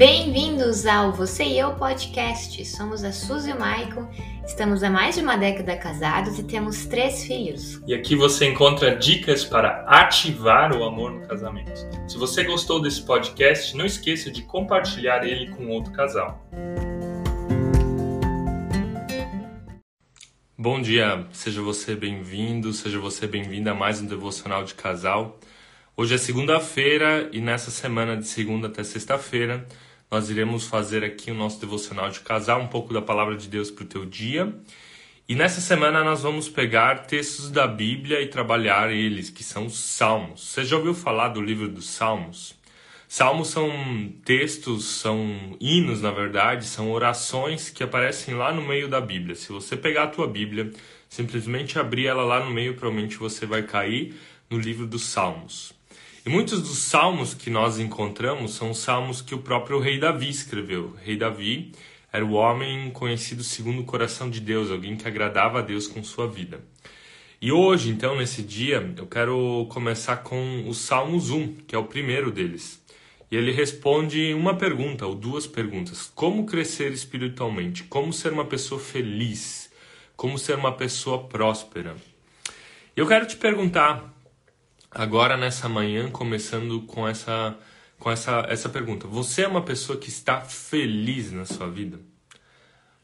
Bem-vindos ao Você e Eu Podcast. Somos a Suzy e o Maicon, estamos há mais de uma década casados e temos três filhos. E aqui você encontra dicas para ativar o amor no casamento. Se você gostou desse podcast, não esqueça de compartilhar ele com outro casal. Bom dia, seja você bem-vindo, seja você bem-vinda a mais um devocional de casal. Hoje é segunda-feira e nessa semana de segunda até sexta-feira nós iremos fazer aqui o nosso devocional de casal, um pouco da palavra de Deus para o teu dia. E nessa semana nós vamos pegar textos da Bíblia e trabalhar eles, que são os Salmos. Você já ouviu falar do livro dos Salmos? Salmos são textos, são hinos, na verdade, são orações que aparecem lá no meio da Bíblia. Se você pegar a tua Bíblia, simplesmente abrir ela lá no meio, provavelmente você vai cair no livro dos Salmos. E muitos dos salmos que nós encontramos são salmos que o próprio rei Davi escreveu. O rei Davi era o homem conhecido segundo o coração de Deus, alguém que agradava a Deus com sua vida. E hoje, então, nesse dia, eu quero começar com o Salmos 1, que é o primeiro deles. E ele responde uma pergunta, ou duas perguntas: Como crescer espiritualmente? Como ser uma pessoa feliz? Como ser uma pessoa próspera? Eu quero te perguntar, agora nessa manhã, começando com essa com essa essa pergunta. Você é uma pessoa que está feliz na sua vida?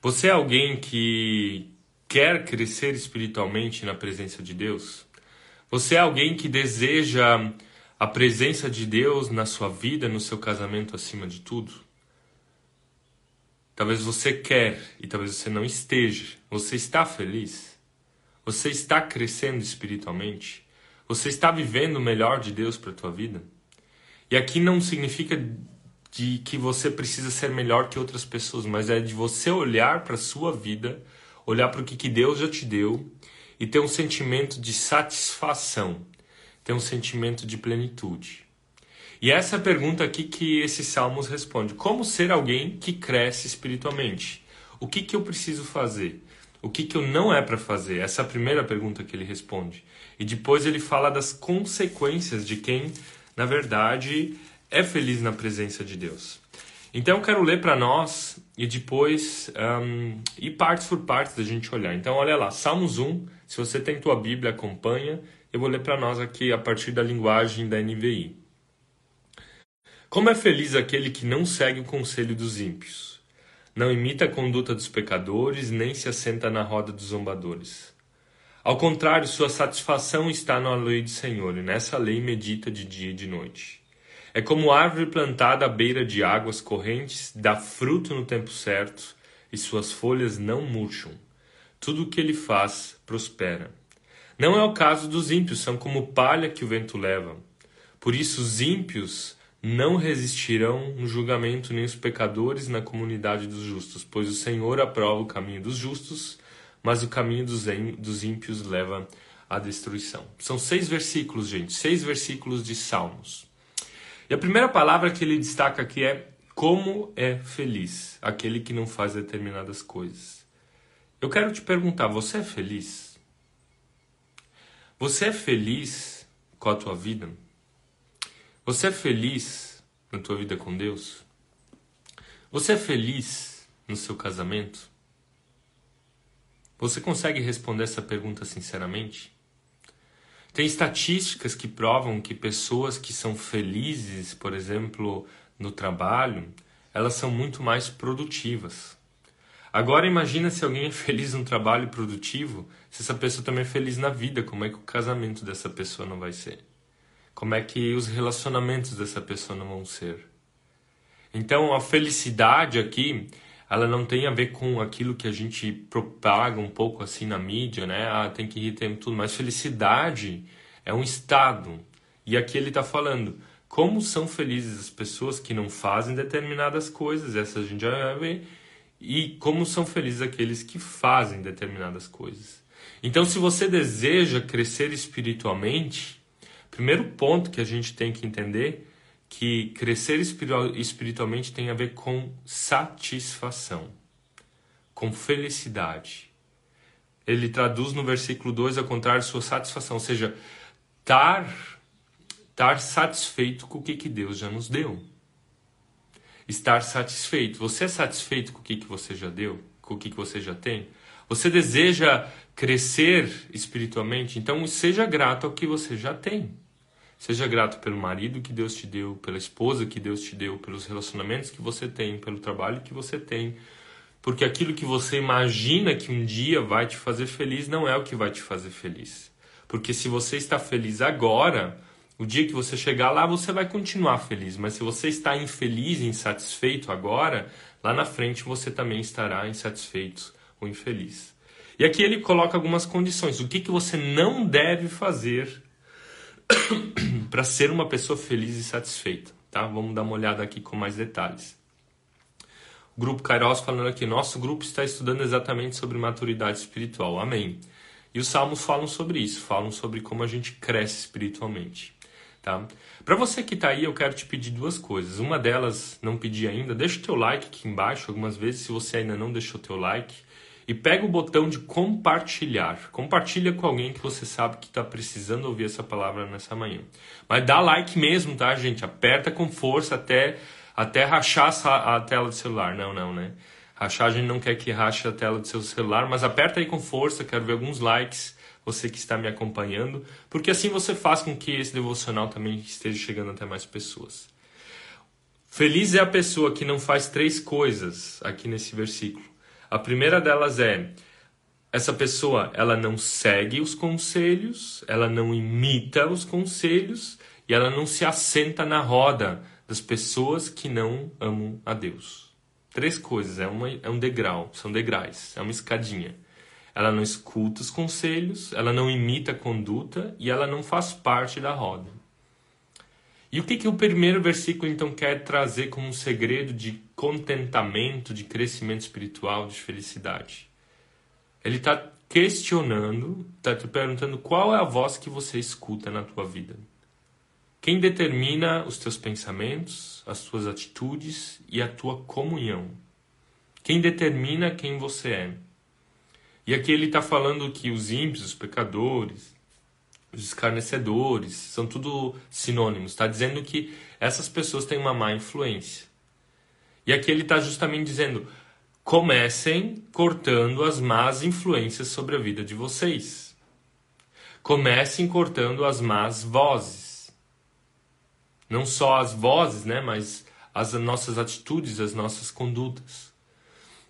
Você é alguém que quer crescer espiritualmente na presença de Deus? Você é alguém que deseja a presença de Deus na sua vida, no seu casamento acima de tudo? Talvez você quer e talvez você não esteja. Você está feliz? Você está crescendo espiritualmente? Você está vivendo o melhor de Deus para a tua vida? E aqui não significa de que você precisa ser melhor que outras pessoas, mas é de você olhar para a sua vida, olhar para o que, que Deus já te deu e ter um sentimento de satisfação, ter um sentimento de plenitude. E essa é a pergunta aqui que esse Salmos responde: como ser alguém que cresce espiritualmente? O que, que eu preciso fazer? O que, que eu não é para fazer? Essa é a primeira pergunta que ele responde. E depois ele fala das consequências de quem, na verdade, é feliz na presença de Deus. Então eu quero ler para nós e depois um, ir partes por partes da gente olhar. Então olha lá, Salmos 1, se você tem tua Bíblia, acompanha. Eu vou ler para nós aqui a partir da linguagem da NVI. Como é feliz aquele que não segue o conselho dos ímpios não imita a conduta dos pecadores, nem se assenta na roda dos zombadores. Ao contrário, sua satisfação está na lei do Senhor, e nessa lei medita de dia e de noite. É como árvore plantada à beira de águas correntes, dá fruto no tempo certo, e suas folhas não murcham. Tudo o que ele faz prospera. Não é o caso dos ímpios, são como palha que o vento leva. Por isso os ímpios não resistirão no julgamento nem os pecadores na comunidade dos justos, pois o Senhor aprova o caminho dos justos, mas o caminho dos ímpios leva à destruição. São seis versículos, gente, seis versículos de Salmos. E a primeira palavra que ele destaca aqui é como é feliz aquele que não faz determinadas coisas. Eu quero te perguntar, você é feliz? Você é feliz com a tua vida? Você é feliz na tua vida com Deus? Você é feliz no seu casamento? Você consegue responder essa pergunta sinceramente? Tem estatísticas que provam que pessoas que são felizes, por exemplo, no trabalho, elas são muito mais produtivas. Agora imagina se alguém é feliz no trabalho produtivo, se essa pessoa também é feliz na vida, como é que o casamento dessa pessoa não vai ser? como é que os relacionamentos dessa pessoa não vão ser. Então a felicidade aqui, ela não tem a ver com aquilo que a gente propaga um pouco assim na mídia, né? Ah, tem que rir, tem tudo. Mas felicidade é um estado. E aqui ele está falando como são felizes as pessoas que não fazem determinadas coisas, essa a gente já vê, e como são felizes aqueles que fazem determinadas coisas. Então, se você deseja crescer espiritualmente, Primeiro ponto que a gente tem que entender que crescer espiritualmente tem a ver com satisfação, com felicidade. Ele traduz no versículo 2 ao contrário sua satisfação, ou seja, estar, estar satisfeito com o que, que Deus já nos deu. estar satisfeito. Você é satisfeito com o que, que você já deu? Com o que, que você já tem? Você deseja crescer espiritualmente? Então seja grato ao que você já tem. Seja grato pelo marido que Deus te deu, pela esposa que Deus te deu, pelos relacionamentos que você tem, pelo trabalho que você tem. Porque aquilo que você imagina que um dia vai te fazer feliz não é o que vai te fazer feliz. Porque se você está feliz agora, o dia que você chegar lá, você vai continuar feliz. Mas se você está infeliz, insatisfeito agora, lá na frente você também estará insatisfeito ou infeliz. E aqui ele coloca algumas condições. O que, que você não deve fazer para ser uma pessoa feliz e satisfeita, tá? Vamos dar uma olhada aqui com mais detalhes. O grupo Kairos falando aqui, nosso grupo está estudando exatamente sobre maturidade espiritual. Amém. E os salmos falam sobre isso, falam sobre como a gente cresce espiritualmente. Tá? Para você que está aí, eu quero te pedir duas coisas. Uma delas, não pedi ainda, deixa o teu like aqui embaixo algumas vezes, se você ainda não deixou o teu like e pega o botão de compartilhar. Compartilha com alguém que você sabe que está precisando ouvir essa palavra nessa manhã. Mas dá like mesmo, tá, gente? Aperta com força até, até rachar a tela do celular. Não, não, né? Rachar a gente não quer que rache a tela do seu celular, mas aperta aí com força, quero ver alguns likes, você que está me acompanhando, porque assim você faz com que esse devocional também esteja chegando até mais pessoas. Feliz é a pessoa que não faz três coisas aqui nesse versículo a primeira delas é essa pessoa, ela não segue os conselhos, ela não imita os conselhos e ela não se assenta na roda das pessoas que não amam a Deus. Três coisas, é, uma, é um degrau, são degraus, é uma escadinha. Ela não escuta os conselhos, ela não imita a conduta e ela não faz parte da roda. E o que, que o primeiro versículo então quer trazer como um segredo de contentamento, de crescimento espiritual, de felicidade? Ele está questionando, está te perguntando qual é a voz que você escuta na tua vida. Quem determina os teus pensamentos, as tuas atitudes e a tua comunhão? Quem determina quem você é? E aqui ele está falando que os ímpios, os pecadores, os escarnecedores, são tudo sinônimos. Está dizendo que essas pessoas têm uma má influência. E aqui ele está justamente dizendo: comecem cortando as más influências sobre a vida de vocês. Comecem cortando as más vozes. Não só as vozes, né, mas as nossas atitudes, as nossas condutas.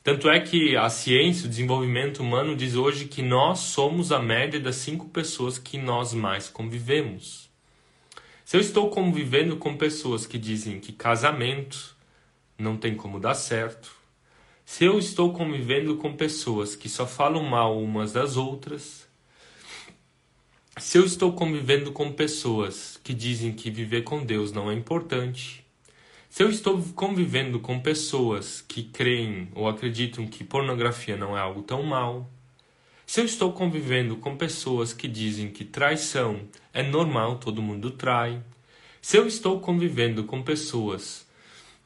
Tanto é que a ciência, o desenvolvimento humano diz hoje que nós somos a média das cinco pessoas que nós mais convivemos. Se eu estou convivendo com pessoas que dizem que casamento não tem como dar certo, se eu estou convivendo com pessoas que só falam mal umas das outras, se eu estou convivendo com pessoas que dizem que viver com Deus não é importante, se eu estou convivendo com pessoas que creem ou acreditam que pornografia não é algo tão mal, se eu estou convivendo com pessoas que dizem que traição é normal, todo mundo trai, se eu estou convivendo com pessoas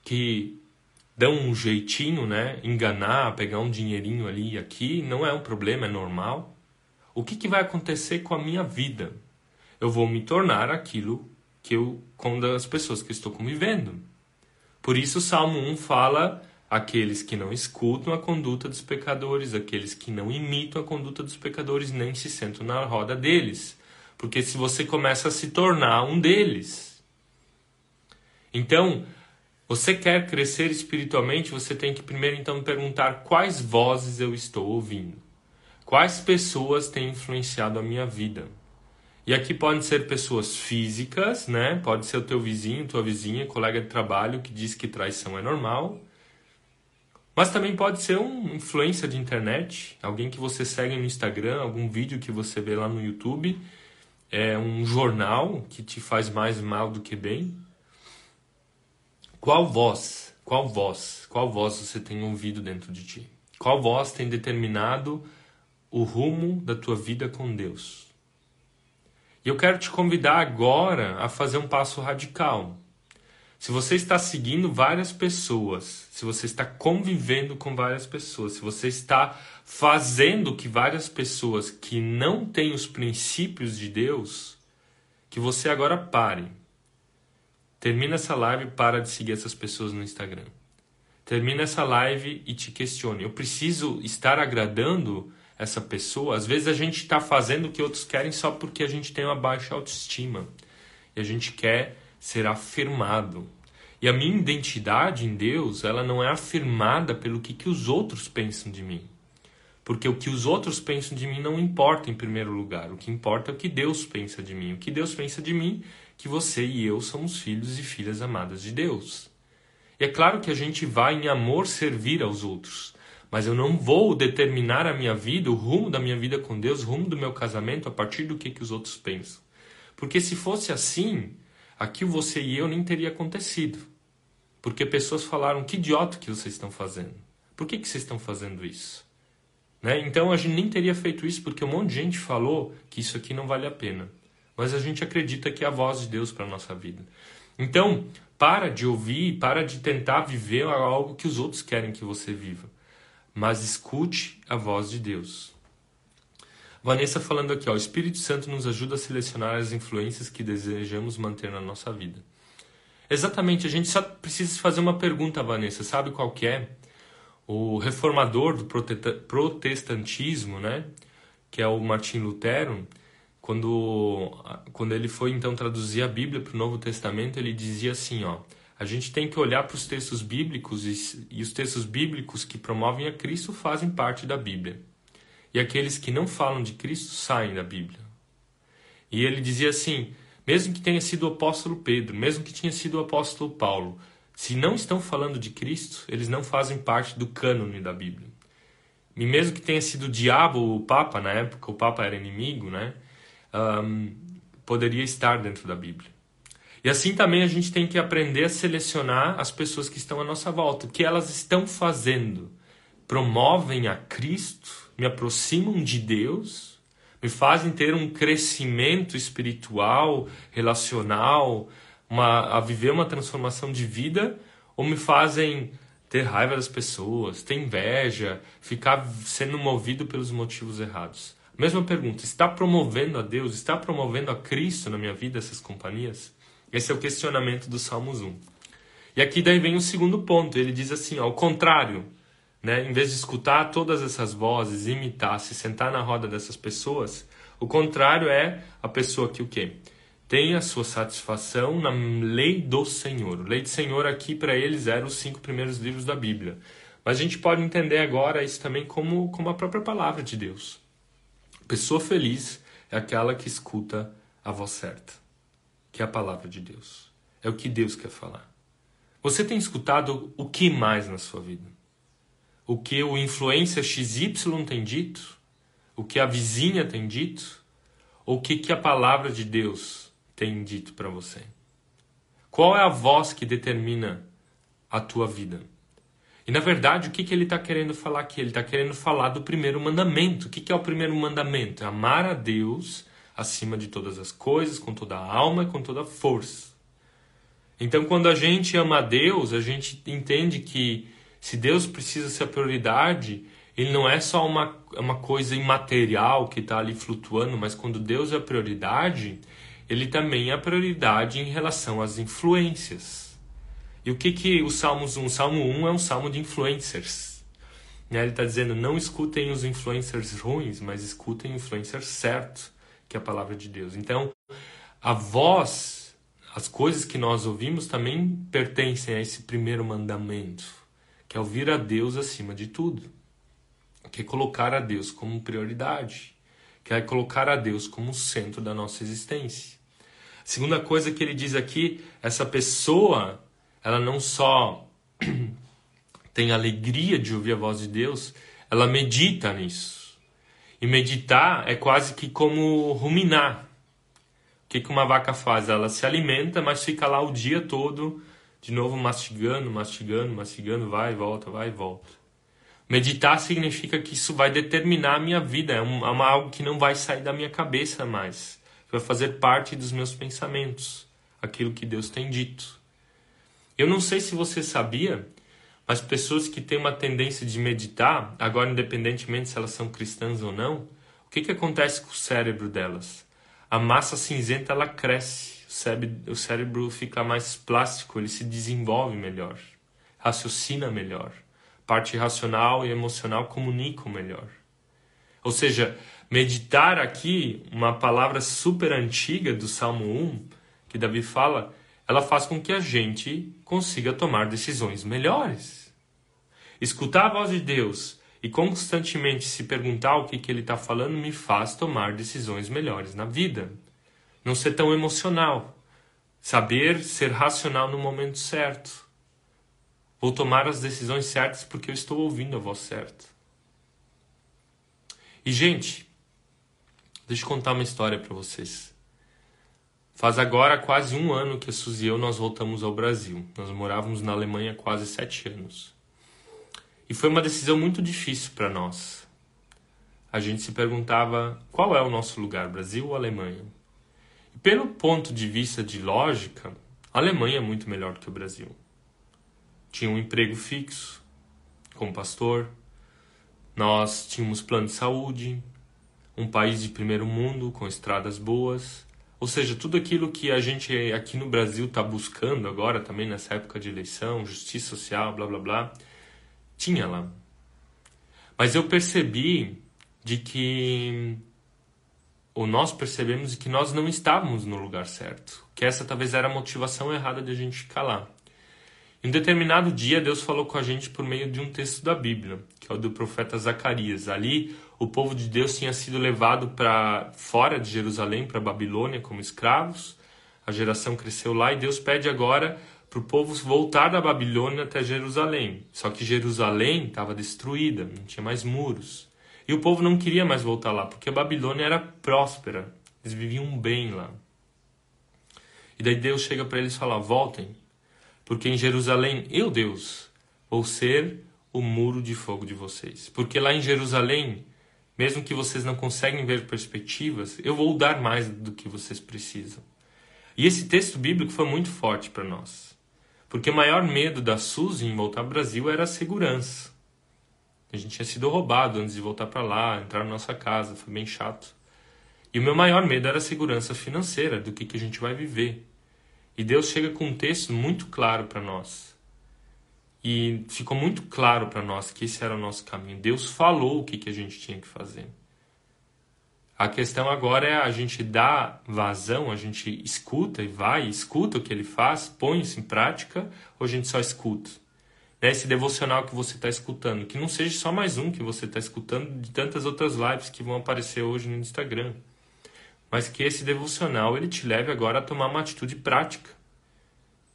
que dão um jeitinho, né, enganar, pegar um dinheirinho ali e aqui, não é um problema, é normal. O que, que vai acontecer com a minha vida? Eu vou me tornar aquilo que eu com as pessoas que estou convivendo. Por isso o Salmo 1 fala aqueles que não escutam a conduta dos pecadores, aqueles que não imitam a conduta dos pecadores, nem se sentam na roda deles. Porque se você começa a se tornar um deles. Então, você quer crescer espiritualmente, você tem que primeiro então perguntar quais vozes eu estou ouvindo. Quais pessoas têm influenciado a minha vida? E aqui podem ser pessoas físicas, né? Pode ser o teu vizinho, tua vizinha, colega de trabalho que diz que traição é normal. Mas também pode ser um influência de internet, alguém que você segue no Instagram, algum vídeo que você vê lá no YouTube, é um jornal que te faz mais mal do que bem. Qual voz, qual voz, qual voz você tem ouvido dentro de ti? Qual voz tem determinado o rumo da tua vida com Deus? E eu quero te convidar agora a fazer um passo radical. Se você está seguindo várias pessoas, se você está convivendo com várias pessoas, se você está fazendo que várias pessoas que não têm os princípios de Deus, que você agora pare. Termina essa live e para de seguir essas pessoas no Instagram. termina essa live e te questione: eu preciso estar agradando essa pessoa? Às vezes a gente está fazendo o que outros querem só porque a gente tem uma baixa autoestima e a gente quer ser afirmado. E a minha identidade em Deus, ela não é afirmada pelo que, que os outros pensam de mim. Porque o que os outros pensam de mim não importa em primeiro lugar. O que importa é o que Deus pensa de mim. O que Deus pensa de mim, que você e eu somos filhos e filhas amadas de Deus. E é claro que a gente vai em amor servir aos outros. Mas eu não vou determinar a minha vida, o rumo da minha vida com Deus, o rumo do meu casamento a partir do que, que os outros pensam. Porque se fosse assim, aqui você e eu nem teria acontecido. Porque pessoas falaram: que idiota que vocês estão fazendo. Por que, que vocês estão fazendo isso? Né? Então a gente nem teria feito isso porque um monte de gente falou que isso aqui não vale a pena. Mas a gente acredita que é a voz de Deus para a nossa vida. Então, para de ouvir, para de tentar viver algo que os outros querem que você viva. Mas escute a voz de Deus. Vanessa falando aqui, ó, o Espírito Santo nos ajuda a selecionar as influências que desejamos manter na nossa vida. Exatamente, a gente só precisa fazer uma pergunta, Vanessa, sabe qual que é? O reformador do protestantismo, né, que é o Martin Lutero, quando, quando ele foi então traduzir a Bíblia para o Novo Testamento, ele dizia assim, ó, a gente tem que olhar para os textos bíblicos e, e os textos bíblicos que promovem a Cristo fazem parte da Bíblia. E aqueles que não falam de Cristo saem da Bíblia. E ele dizia assim: mesmo que tenha sido o apóstolo Pedro, mesmo que tenha sido o apóstolo Paulo, se não estão falando de Cristo, eles não fazem parte do cânone da Bíblia. E mesmo que tenha sido o diabo o Papa, na época o Papa era inimigo, né? Um, poderia estar dentro da Bíblia. E assim também a gente tem que aprender a selecionar as pessoas que estão à nossa volta. O que elas estão fazendo? Promovem a Cristo? Me aproximam de Deus? me fazem ter um crescimento espiritual, relacional, uma, a viver uma transformação de vida, ou me fazem ter raiva das pessoas, ter inveja, ficar sendo movido pelos motivos errados? Mesma pergunta: está promovendo a Deus, está promovendo a Cristo na minha vida essas companhias? Esse é o questionamento do Salmos 1. E aqui daí vem o segundo ponto, ele diz assim, ao contrário, né? Em vez de escutar todas essas vozes, imitar, se sentar na roda dessas pessoas, o contrário é a pessoa que o quê? Tem a sua satisfação na lei do Senhor. Lei do Senhor aqui para eles eram os cinco primeiros livros da Bíblia. Mas a gente pode entender agora isso também como, como a própria palavra de Deus. Pessoa feliz é aquela que escuta a voz certa, que é a palavra de Deus. É o que Deus quer falar. Você tem escutado o que mais na sua vida? o que o influencer XY tem dito, o que a vizinha tem dito, ou o que, que a palavra de Deus tem dito para você? Qual é a voz que determina a tua vida? E na verdade, o que, que ele está querendo falar aqui? Ele está querendo falar do primeiro mandamento. O que, que é o primeiro mandamento? É amar a Deus acima de todas as coisas, com toda a alma e com toda a força. Então, quando a gente ama a Deus, a gente entende que se Deus precisa ser a prioridade, ele não é só uma, uma coisa imaterial que está ali flutuando, mas quando Deus é a prioridade, ele também é a prioridade em relação às influências. E o que que o Salmos 1? O Salmo 1 é um salmo de influencers. Né? Ele está dizendo, não escutem os influencers ruins, mas escutem o influencer certo, que é a palavra de Deus. Então, a voz, as coisas que nós ouvimos também pertencem a esse primeiro mandamento que é ouvir a Deus acima de tudo, que é colocar a Deus como prioridade, que é colocar a Deus como centro da nossa existência. A segunda coisa que ele diz aqui, essa pessoa, ela não só tem alegria de ouvir a voz de Deus, ela medita nisso. E meditar é quase que como ruminar. O que, que uma vaca faz? Ela se alimenta, mas fica lá o dia todo de novo mastigando, mastigando, mastigando, vai e volta, vai e volta. Meditar significa que isso vai determinar a minha vida, é, um, é algo que não vai sair da minha cabeça mais, vai fazer parte dos meus pensamentos, aquilo que Deus tem dito. Eu não sei se você sabia, mas pessoas que têm uma tendência de meditar, agora independentemente se elas são cristãs ou não, o que, que acontece com o cérebro delas? A massa cinzenta ela cresce cérebro, o cérebro fica mais plástico, ele se desenvolve melhor. raciocina melhor. Parte racional e emocional comunicam melhor. Ou seja, meditar aqui, uma palavra super antiga do Salmo 1, que Davi fala, ela faz com que a gente consiga tomar decisões melhores. Escutar a voz de Deus e constantemente se perguntar o que, que ele está falando me faz tomar decisões melhores na vida. Não ser tão emocional. Saber ser racional no momento certo. Vou tomar as decisões certas porque eu estou ouvindo a voz certa. E, gente, deixa eu contar uma história para vocês. Faz agora quase um ano que a Suzy e eu nós voltamos ao Brasil. Nós morávamos na Alemanha há quase sete anos. E foi uma decisão muito difícil para nós. A gente se perguntava qual é o nosso lugar, Brasil ou Alemanha? E pelo ponto de vista de lógica, a Alemanha é muito melhor que o Brasil. Tinha um emprego fixo, como pastor, nós tínhamos plano de saúde, um país de primeiro mundo com estradas boas, ou seja, tudo aquilo que a gente aqui no Brasil está buscando agora também nessa época de eleição, justiça social, blá blá blá tinha lá. Mas eu percebi de que ou nós percebemos que nós não estávamos no lugar certo, que essa talvez era a motivação errada de a gente ficar lá. Em um determinado dia, Deus falou com a gente por meio de um texto da Bíblia, que é o do profeta Zacarias. Ali, o povo de Deus tinha sido levado para fora de Jerusalém, para Babilônia, como escravos. A geração cresceu lá e Deus pede agora para o povo voltar da Babilônia até Jerusalém. Só que Jerusalém estava destruída, não tinha mais muros. E o povo não queria mais voltar lá, porque a Babilônia era próspera, eles viviam bem lá. E daí Deus chega para eles e fala: voltem, porque em Jerusalém eu, Deus, vou ser o muro de fogo de vocês. Porque lá em Jerusalém, mesmo que vocês não conseguem ver perspectivas, eu vou dar mais do que vocês precisam. E esse texto bíblico foi muito forte para nós. Porque o maior medo da Suzy em voltar ao Brasil era a segurança. A gente tinha sido roubado antes de voltar para lá, entrar na nossa casa, foi bem chato. E o meu maior medo era a segurança financeira, do que, que a gente vai viver. E Deus chega com um texto muito claro para nós. E ficou muito claro para nós que esse era o nosso caminho. Deus falou o que, que a gente tinha que fazer. A questão agora é a gente dar vazão, a gente escuta e vai, escuta o que ele faz, põe isso em prática, ou a gente só escuta? Né? Esse devocional que você está escutando, que não seja só mais um que você está escutando de tantas outras lives que vão aparecer hoje no Instagram, mas que esse devocional ele te leve agora a tomar uma atitude prática.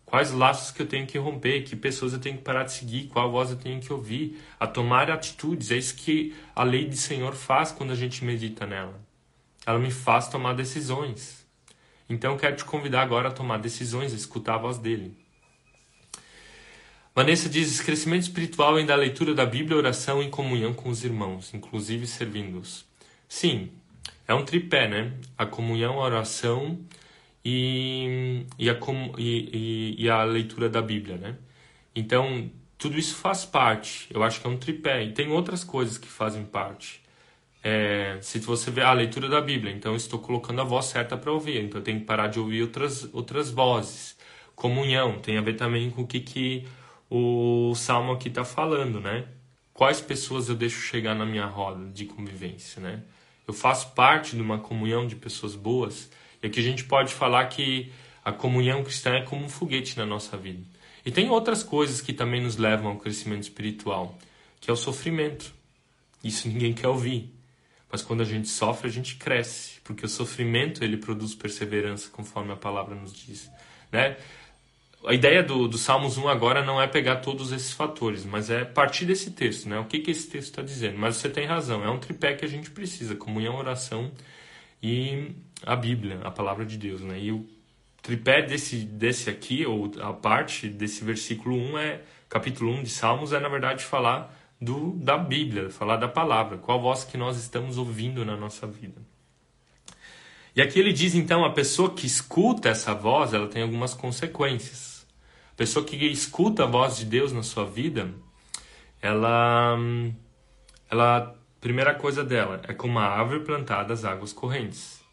Quais laços que eu tenho que romper, que pessoas eu tenho que parar de seguir, qual voz eu tenho que ouvir, a tomar atitudes. É isso que a lei do Senhor faz quando a gente medita nela ela me faz tomar decisões. Então eu quero te convidar agora a tomar decisões, a escutar a voz dele. Vanessa diz: crescimento espiritual vem da leitura da Bíblia, oração e comunhão com os irmãos, inclusive servindo-os. Sim, é um tripé, né? A comunhão, a oração e, e, a, e, e a leitura da Bíblia, né? Então, tudo isso faz parte. Eu acho que é um tripé. E tem outras coisas que fazem parte. É, se você vê a leitura da Bíblia, então estou colocando a voz certa para ouvir, então eu tenho que parar de ouvir outras, outras vozes. Comunhão tem a ver também com o que, que o salmo aqui está falando, né? Quais pessoas eu deixo chegar na minha roda de convivência, né? Eu faço parte de uma comunhão de pessoas boas, e aqui a gente pode falar que a comunhão cristã é como um foguete na nossa vida. E tem outras coisas que também nos levam ao crescimento espiritual, que é o sofrimento. Isso ninguém quer ouvir. Mas quando a gente sofre, a gente cresce, porque o sofrimento ele produz perseverança, conforme a palavra nos diz, né? A ideia do, do Salmos 1 agora não é pegar todos esses fatores, mas é partir desse texto, né? O que, que esse texto está dizendo? Mas você tem razão, é um tripé que a gente precisa, comunhão, oração e a Bíblia, a palavra de Deus, né? E o tripé desse, desse aqui, ou a parte desse versículo 1 é, capítulo 1 de Salmos, é na verdade falar do, da Bíblia, falar da palavra, qual voz que nós estamos ouvindo na nossa vida. E aqui ele diz então, a pessoa que escuta essa voz, ela tem algumas consequências. A pessoa que escuta a voz de Deus na sua vida, ela, ela, primeira coisa dela é como uma árvore plantada às águas correntes.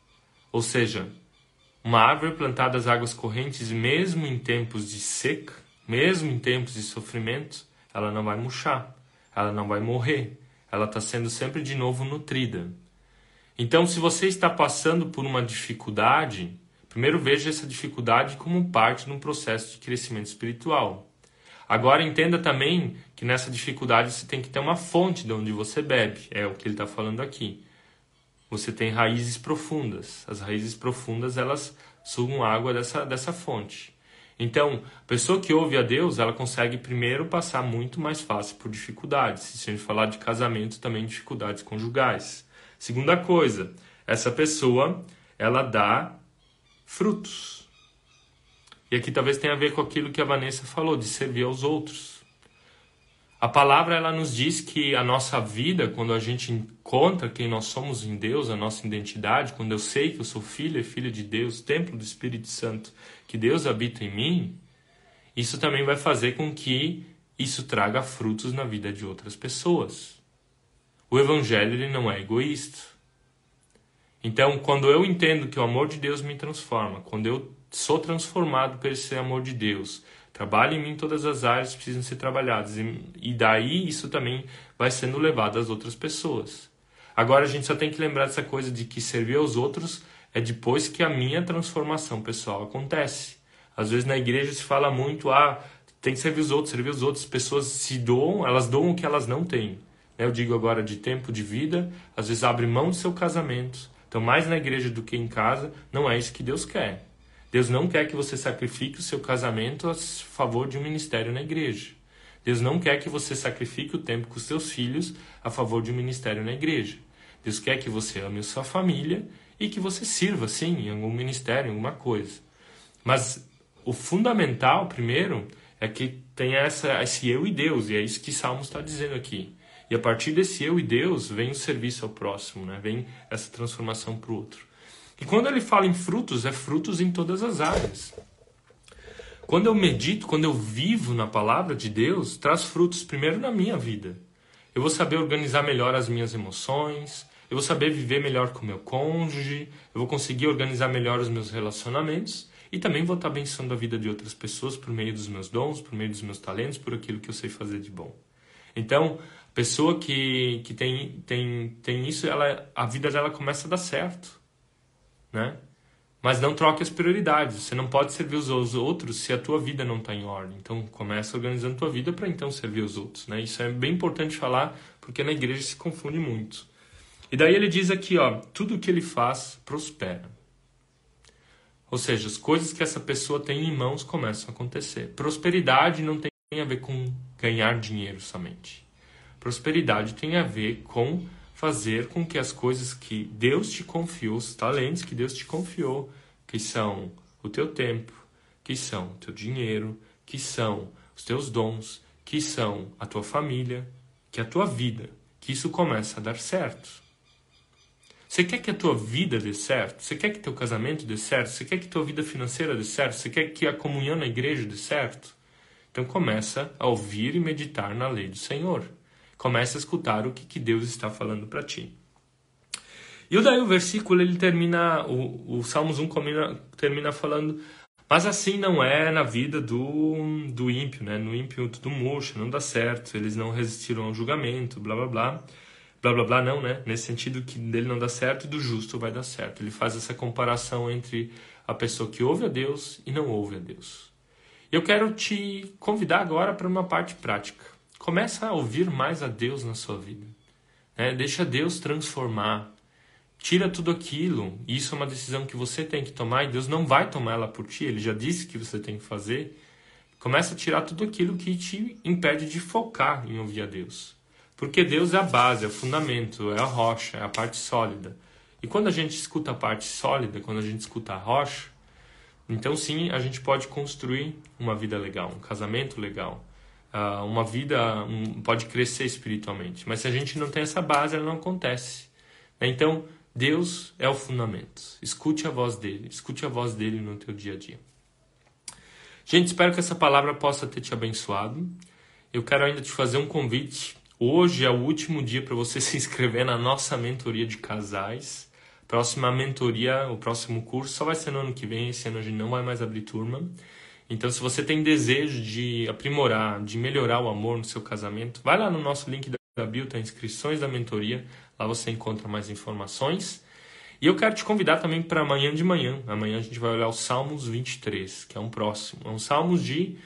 Ou seja, uma árvore plantada às águas correntes, mesmo em tempos de seca, mesmo em tempos de sofrimento, ela não vai murchar, ela não vai morrer, ela está sendo sempre de novo nutrida. Então, se você está passando por uma dificuldade, primeiro veja essa dificuldade como parte de um processo de crescimento espiritual. Agora entenda também que nessa dificuldade você tem que ter uma fonte de onde você bebe, é o que ele está falando aqui. Você tem raízes profundas. As raízes profundas elas sugam água dessa, dessa fonte. Então, a pessoa que ouve a Deus, ela consegue primeiro passar muito mais fácil por dificuldades. Se a gente falar de casamento, também dificuldades conjugais. Segunda coisa, essa pessoa, ela dá frutos. E aqui talvez tenha a ver com aquilo que a Vanessa falou, de servir aos outros. A palavra ela nos diz que a nossa vida, quando a gente encontra quem nós somos em Deus, a nossa identidade, quando eu sei que eu sou filho e filha de Deus, templo do Espírito Santo, que Deus habita em mim, isso também vai fazer com que isso traga frutos na vida de outras pessoas. O evangelho ele não é egoísta. Então, quando eu entendo que o amor de Deus me transforma, quando eu sou transformado por esse amor de Deus, Trabalhe em mim todas as áreas precisam ser trabalhadas. E, daí isso também vai sendo levado às outras pessoas. Agora a gente só tem que lembrar dessa coisa de que servir aos outros é depois que a minha transformação pessoal acontece. Às vezes na igreja se fala muito, ah, tem que servir os outros, servir os outros. As pessoas se doam, elas doam o que elas não têm. Né, eu digo agora de tempo de vida, às vezes abre mão do seu casamento. Então, mais na igreja do que em casa, não é isso que Deus quer. Deus não quer que você sacrifique o seu casamento a favor de um ministério na igreja. Deus não quer que você sacrifique o tempo com os seus filhos a favor de um ministério na igreja. Deus quer que você ame a sua família e que você sirva, sim, em algum ministério, em alguma coisa. Mas o fundamental, primeiro, é que tenha essa, esse eu e Deus, e é isso que Salmos está dizendo aqui. E a partir desse eu e Deus vem o serviço ao próximo, né? vem essa transformação para o outro. E quando ele fala em frutos, é frutos em todas as áreas. Quando eu medito, quando eu vivo na palavra de Deus, traz frutos primeiro na minha vida. Eu vou saber organizar melhor as minhas emoções, eu vou saber viver melhor com meu cônjuge, eu vou conseguir organizar melhor os meus relacionamentos e também vou estar abençoando a vida de outras pessoas por meio dos meus dons, por meio dos meus talentos, por aquilo que eu sei fazer de bom. Então, pessoa que, que tem, tem, tem isso, ela, a vida dela começa a dar certo né? Mas não troque as prioridades. Você não pode servir os outros se a tua vida não está em ordem. Então começa organizando a tua vida para então servir os outros, né? Isso é bem importante falar porque na igreja se confunde muito. E daí ele diz aqui, ó, tudo que ele faz prospera. Ou seja, as coisas que essa pessoa tem em mãos começam a acontecer. Prosperidade não tem a ver com ganhar dinheiro somente. Prosperidade tem a ver com fazer com que as coisas que Deus te confiou, os talentos que Deus te confiou, que são o teu tempo, que são o teu dinheiro, que são os teus dons, que são a tua família, que é a tua vida, que isso começa a dar certo. Você quer que a tua vida dê certo? Você quer que teu casamento dê certo? Você quer que tua vida financeira dê certo? Você quer que a comunhão na igreja dê certo? Então começa a ouvir e meditar na lei do Senhor. Começa a escutar o que, que Deus está falando para ti. E daí o versículo ele termina, o, o Salmos 1 termina, termina falando, mas assim não é na vida do, do ímpio, né? No ímpio tudo murcha, não dá certo, eles não resistiram ao julgamento, blá blá blá. Blá blá blá não, né? Nesse sentido que dele não dá certo e do justo vai dar certo. Ele faz essa comparação entre a pessoa que ouve a Deus e não ouve a Deus. Eu quero te convidar agora para uma parte prática. Começa a ouvir mais a Deus na sua vida. Né? Deixa Deus transformar. Tira tudo aquilo. Isso é uma decisão que você tem que tomar e Deus não vai tomar ela por ti. Ele já disse que você tem que fazer. Começa a tirar tudo aquilo que te impede de focar em ouvir a Deus. Porque Deus é a base, é o fundamento, é a rocha, é a parte sólida. E quando a gente escuta a parte sólida, quando a gente escuta a rocha, então sim, a gente pode construir uma vida legal, um casamento legal, uh, uma vida um, pode crescer espiritualmente. Mas se a gente não tem essa base, ela não acontece. Né? Então, Deus é o fundamento. Escute a voz dele, escute a voz dele no teu dia a dia. Gente, espero que essa palavra possa ter te abençoado. Eu quero ainda te fazer um convite. Hoje é o último dia para você se inscrever na nossa mentoria de casais. Próxima mentoria, o próximo curso só vai ser no ano que vem. Esse ano a gente não vai mais abrir turma. Então, se você tem desejo de aprimorar, de melhorar o amor no seu casamento, vai lá no nosso link da bio, tem inscrições da mentoria. Lá você encontra mais informações. E eu quero te convidar também para amanhã de manhã. Amanhã a gente vai olhar o Salmos 23, que é um próximo. É um Salmos de,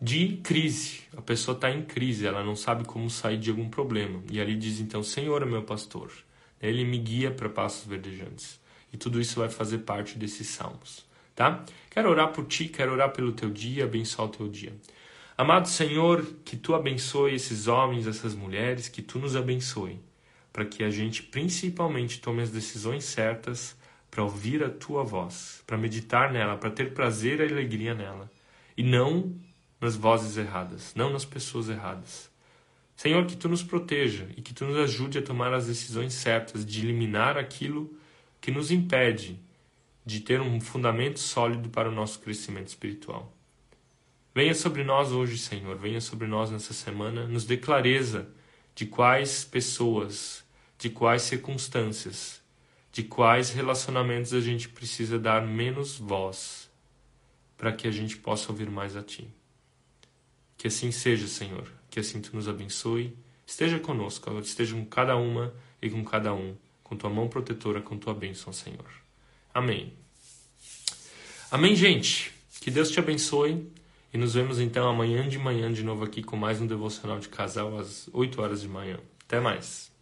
de crise. A pessoa está em crise, ela não sabe como sair de algum problema. E ali diz então: Senhor é meu pastor. Ele me guia para passos verdejantes. E tudo isso vai fazer parte desses salmos, tá? Quero orar por ti, quero orar pelo teu dia, abençoar o teu dia. Amado Senhor, que tu abençoe esses homens, essas mulheres, que tu nos abençoe, para que a gente principalmente tome as decisões certas para ouvir a tua voz, para meditar nela, para ter prazer e alegria nela, e não nas vozes erradas, não nas pessoas erradas. Senhor, que tu nos proteja e que tu nos ajude a tomar as decisões certas de eliminar aquilo que nos impede de ter um fundamento sólido para o nosso crescimento espiritual. Venha sobre nós hoje, Senhor, venha sobre nós nessa semana, nos dê clareza de quais pessoas, de quais circunstâncias, de quais relacionamentos a gente precisa dar menos voz para que a gente possa ouvir mais a Ti. Que assim seja, Senhor, que assim Tu nos abençoe, esteja conosco, esteja com cada uma e com cada um com tua mão protetora, com tua bênção, Senhor. Amém. Amém, gente. Que Deus te abençoe. E nos vemos então amanhã de manhã de novo aqui com mais um devocional de casal às 8 horas de manhã. Até mais.